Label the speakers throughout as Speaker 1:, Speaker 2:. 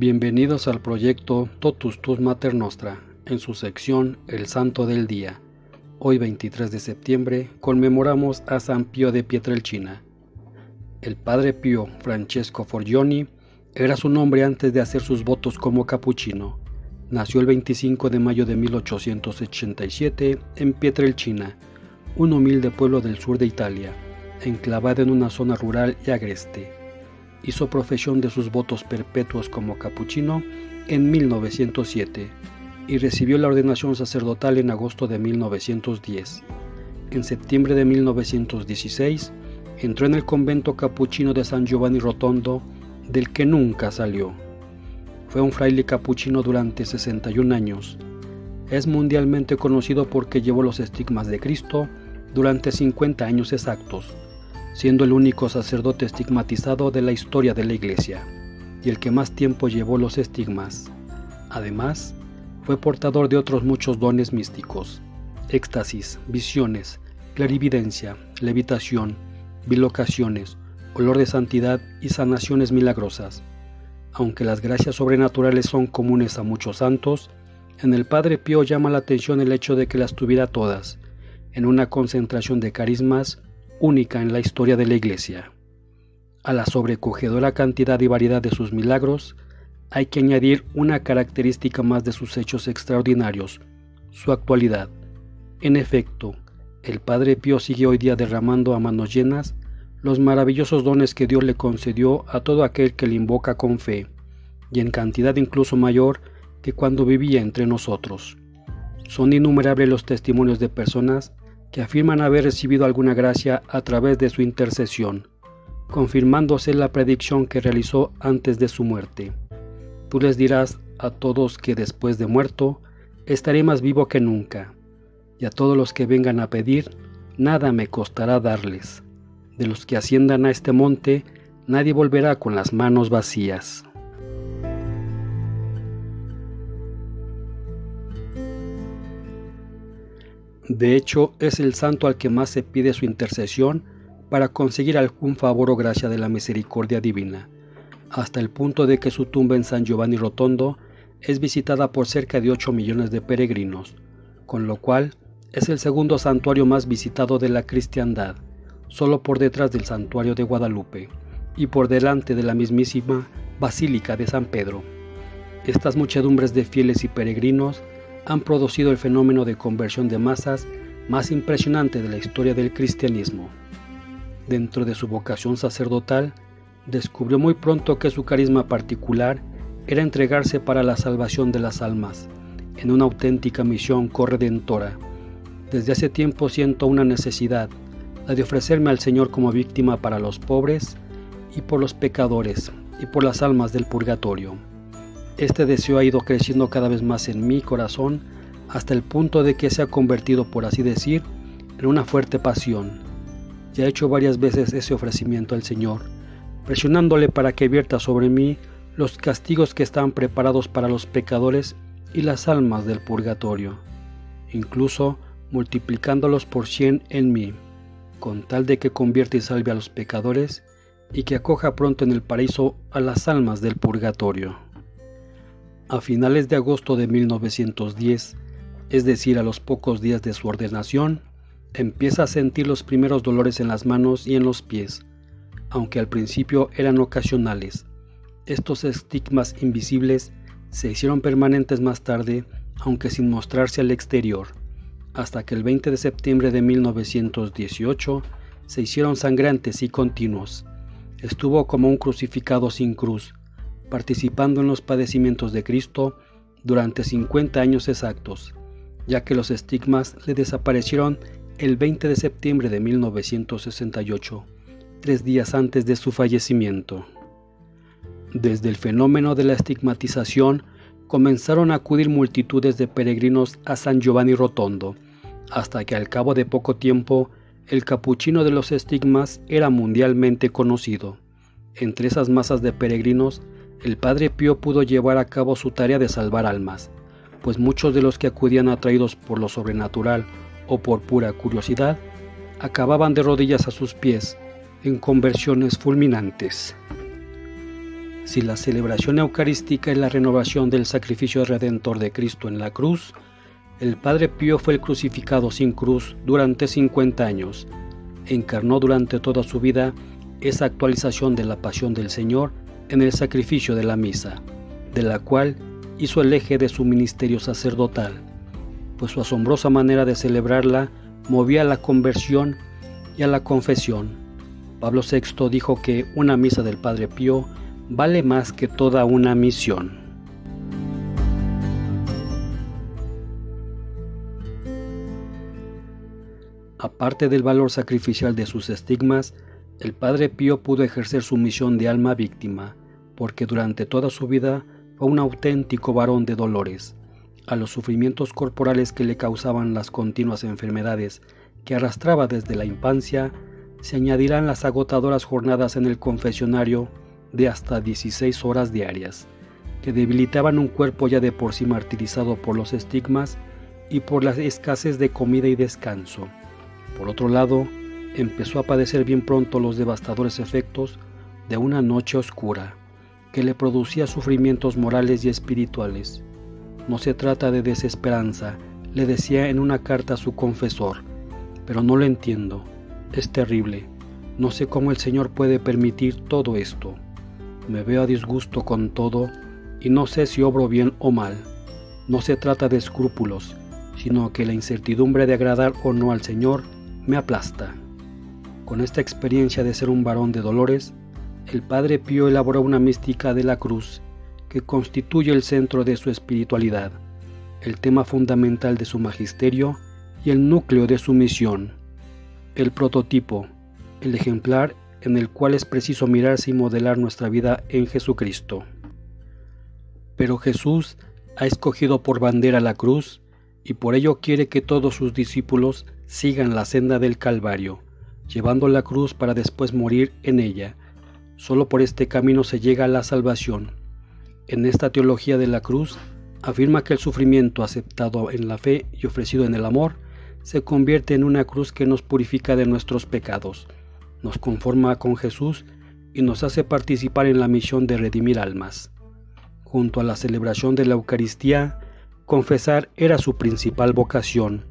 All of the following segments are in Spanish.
Speaker 1: Bienvenidos al proyecto Totus Tus Mater Nostra, en su sección El Santo del Día. Hoy 23 de septiembre conmemoramos a San Pío de Pietrelcina. El padre Pío Francesco Forgioni era su nombre antes de hacer sus votos como capuchino. Nació el 25 de mayo de 1887 en Pietrelcina, un humilde pueblo del sur de Italia, enclavado en una zona rural y agreste. Hizo profesión de sus votos perpetuos como capuchino en 1907 y recibió la ordenación sacerdotal en agosto de 1910. En septiembre de 1916 entró en el convento capuchino de San Giovanni Rotondo, del que nunca salió. Fue un fraile capuchino durante 61 años. Es mundialmente conocido porque llevó los estigmas de Cristo durante 50 años exactos, siendo el único sacerdote estigmatizado de la historia de la Iglesia y el que más tiempo llevó los estigmas. Además, fue portador de otros muchos dones místicos, éxtasis, visiones, clarividencia, levitación, bilocaciones, olor de santidad y sanaciones milagrosas. Aunque las gracias sobrenaturales son comunes a muchos santos, en el Padre Pío llama la atención el hecho de que las tuviera todas, en una concentración de carismas única en la historia de la Iglesia. A la sobrecogedora cantidad y variedad de sus milagros, hay que añadir una característica más de sus hechos extraordinarios, su actualidad. En efecto, el Padre Pío sigue hoy día derramando a manos llenas los maravillosos dones que Dios le concedió a todo aquel que le invoca con fe, y en cantidad incluso mayor que cuando vivía entre nosotros. Son innumerables los testimonios de personas que afirman haber recibido alguna gracia a través de su intercesión, confirmándose la predicción que realizó antes de su muerte. Tú les dirás a todos que después de muerto estaré más vivo que nunca, y a todos los que vengan a pedir, nada me costará darles. De los que asciendan a este monte, nadie volverá con las manos vacías. De hecho, es el santo al que más se pide su intercesión para conseguir algún favor o gracia de la misericordia divina, hasta el punto de que su tumba en San Giovanni Rotondo es visitada por cerca de 8 millones de peregrinos, con lo cual es el segundo santuario más visitado de la cristiandad solo por detrás del santuario de Guadalupe y por delante de la mismísima Basílica de San Pedro. Estas muchedumbres de fieles y peregrinos han producido el fenómeno de conversión de masas más impresionante de la historia del cristianismo. Dentro de su vocación sacerdotal, descubrió muy pronto que su carisma particular era entregarse para la salvación de las almas, en una auténtica misión corredentora. Desde hace tiempo siento una necesidad, la de ofrecerme al Señor como víctima para los pobres y por los pecadores y por las almas del purgatorio. Este deseo ha ido creciendo cada vez más en mi corazón hasta el punto de que se ha convertido, por así decir, en una fuerte pasión. Ya he hecho varias veces ese ofrecimiento al Señor, presionándole para que vierta sobre mí los castigos que están preparados para los pecadores y las almas del purgatorio, incluso multiplicándolos por cien en mí con tal de que convierta y salve a los pecadores y que acoja pronto en el paraíso a las almas del purgatorio. A finales de agosto de 1910, es decir, a los pocos días de su ordenación, empieza a sentir los primeros dolores en las manos y en los pies, aunque al principio eran ocasionales. Estos estigmas invisibles se hicieron permanentes más tarde, aunque sin mostrarse al exterior hasta que el 20 de septiembre de 1918 se hicieron sangrantes y continuos. Estuvo como un crucificado sin cruz, participando en los padecimientos de Cristo durante 50 años exactos, ya que los estigmas le desaparecieron el 20 de septiembre de 1968, tres días antes de su fallecimiento. Desde el fenómeno de la estigmatización comenzaron a acudir multitudes de peregrinos a San Giovanni Rotondo, hasta que al cabo de poco tiempo el capuchino de los estigmas era mundialmente conocido. Entre esas masas de peregrinos, el Padre Pío pudo llevar a cabo su tarea de salvar almas, pues muchos de los que acudían atraídos por lo sobrenatural o por pura curiosidad, acababan de rodillas a sus pies en conversiones fulminantes. Si la celebración eucarística es la renovación del sacrificio redentor de Cristo en la cruz, el Padre Pío fue el crucificado sin cruz durante 50 años. Encarnó durante toda su vida esa actualización de la pasión del Señor en el sacrificio de la misa, de la cual hizo el eje de su ministerio sacerdotal, pues su asombrosa manera de celebrarla movía a la conversión y a la confesión. Pablo VI dijo que una misa del Padre Pío vale más que toda una misión. Aparte del valor sacrificial de sus estigmas, el Padre Pío pudo ejercer su misión de alma víctima, porque durante toda su vida fue un auténtico varón de dolores. A los sufrimientos corporales que le causaban las continuas enfermedades que arrastraba desde la infancia, se añadirán las agotadoras jornadas en el confesionario de hasta 16 horas diarias, que debilitaban un cuerpo ya de por sí martirizado por los estigmas y por la escasez de comida y descanso. Por otro lado, empezó a padecer bien pronto los devastadores efectos de una noche oscura, que le producía sufrimientos morales y espirituales. No se trata de desesperanza, le decía en una carta a su confesor, pero no lo entiendo, es terrible, no sé cómo el Señor puede permitir todo esto me veo a disgusto con todo y no sé si obro bien o mal. No se trata de escrúpulos, sino que la incertidumbre de agradar o no al Señor me aplasta. Con esta experiencia de ser un varón de dolores, el Padre Pío elaboró una mística de la cruz que constituye el centro de su espiritualidad, el tema fundamental de su magisterio y el núcleo de su misión, el prototipo, el ejemplar en el cual es preciso mirarse y modelar nuestra vida en Jesucristo. Pero Jesús ha escogido por bandera la cruz y por ello quiere que todos sus discípulos sigan la senda del Calvario, llevando la cruz para después morir en ella. Solo por este camino se llega a la salvación. En esta teología de la cruz afirma que el sufrimiento aceptado en la fe y ofrecido en el amor se convierte en una cruz que nos purifica de nuestros pecados nos conforma con Jesús y nos hace participar en la misión de redimir almas. Junto a la celebración de la Eucaristía, confesar era su principal vocación,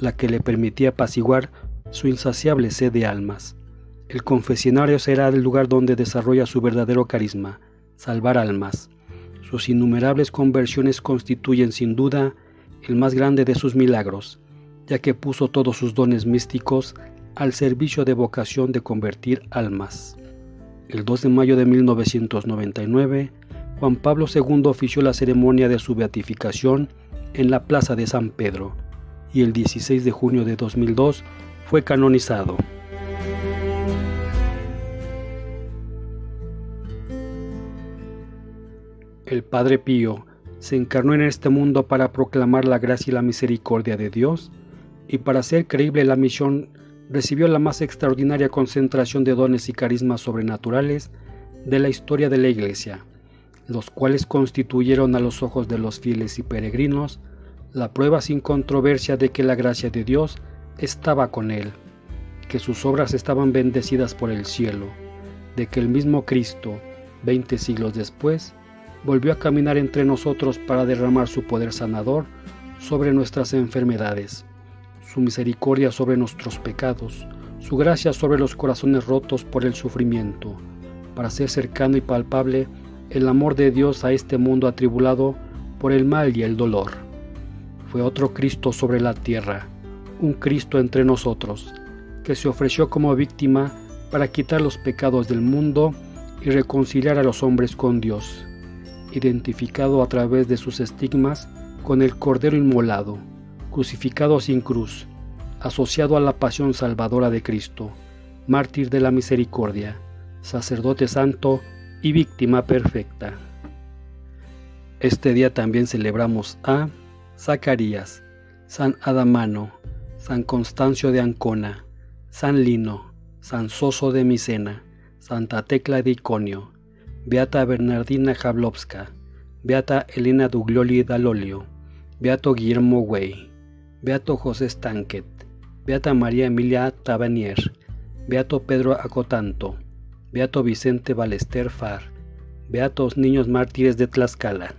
Speaker 1: la que le permitía apaciguar su insaciable sed de almas. El confesionario será el lugar donde desarrolla su verdadero carisma, salvar almas. Sus innumerables conversiones constituyen sin duda el más grande de sus milagros, ya que puso todos sus dones místicos al servicio de vocación de convertir almas. El 2 de mayo de 1999, Juan Pablo II ofició la ceremonia de su beatificación en la Plaza de San Pedro y el 16 de junio de 2002 fue canonizado. El Padre Pío se encarnó en este mundo para proclamar la gracia y la misericordia de Dios y para hacer creíble la misión recibió la más extraordinaria concentración de dones y carismas sobrenaturales de la historia de la Iglesia, los cuales constituyeron a los ojos de los fieles y peregrinos la prueba sin controversia de que la gracia de Dios estaba con él, que sus obras estaban bendecidas por el cielo, de que el mismo Cristo, veinte siglos después, volvió a caminar entre nosotros para derramar su poder sanador sobre nuestras enfermedades. Su misericordia sobre nuestros pecados, su gracia sobre los corazones rotos por el sufrimiento, para ser cercano y palpable el amor de Dios a este mundo atribulado por el mal y el dolor. Fue otro Cristo sobre la tierra, un Cristo entre nosotros, que se ofreció como víctima para quitar los pecados del mundo y reconciliar a los hombres con Dios, identificado a través de sus estigmas con el Cordero Inmolado crucificado sin cruz, asociado a la pasión salvadora de Cristo, mártir de la misericordia, sacerdote santo y víctima perfecta. Este día también celebramos a Zacarías, San Adamano, San Constancio de Ancona, San Lino, San Soso de Micena, Santa Tecla de Iconio, Beata Bernardina Jablowska, Beata Elena Duglioli Dalolio, Beato Guillermo Güey. Beato José Stanket, Beata María Emilia Tabanier, Beato Pedro Acotanto, Beato Vicente Balester Far, Beatos Niños Mártires de Tlaxcala.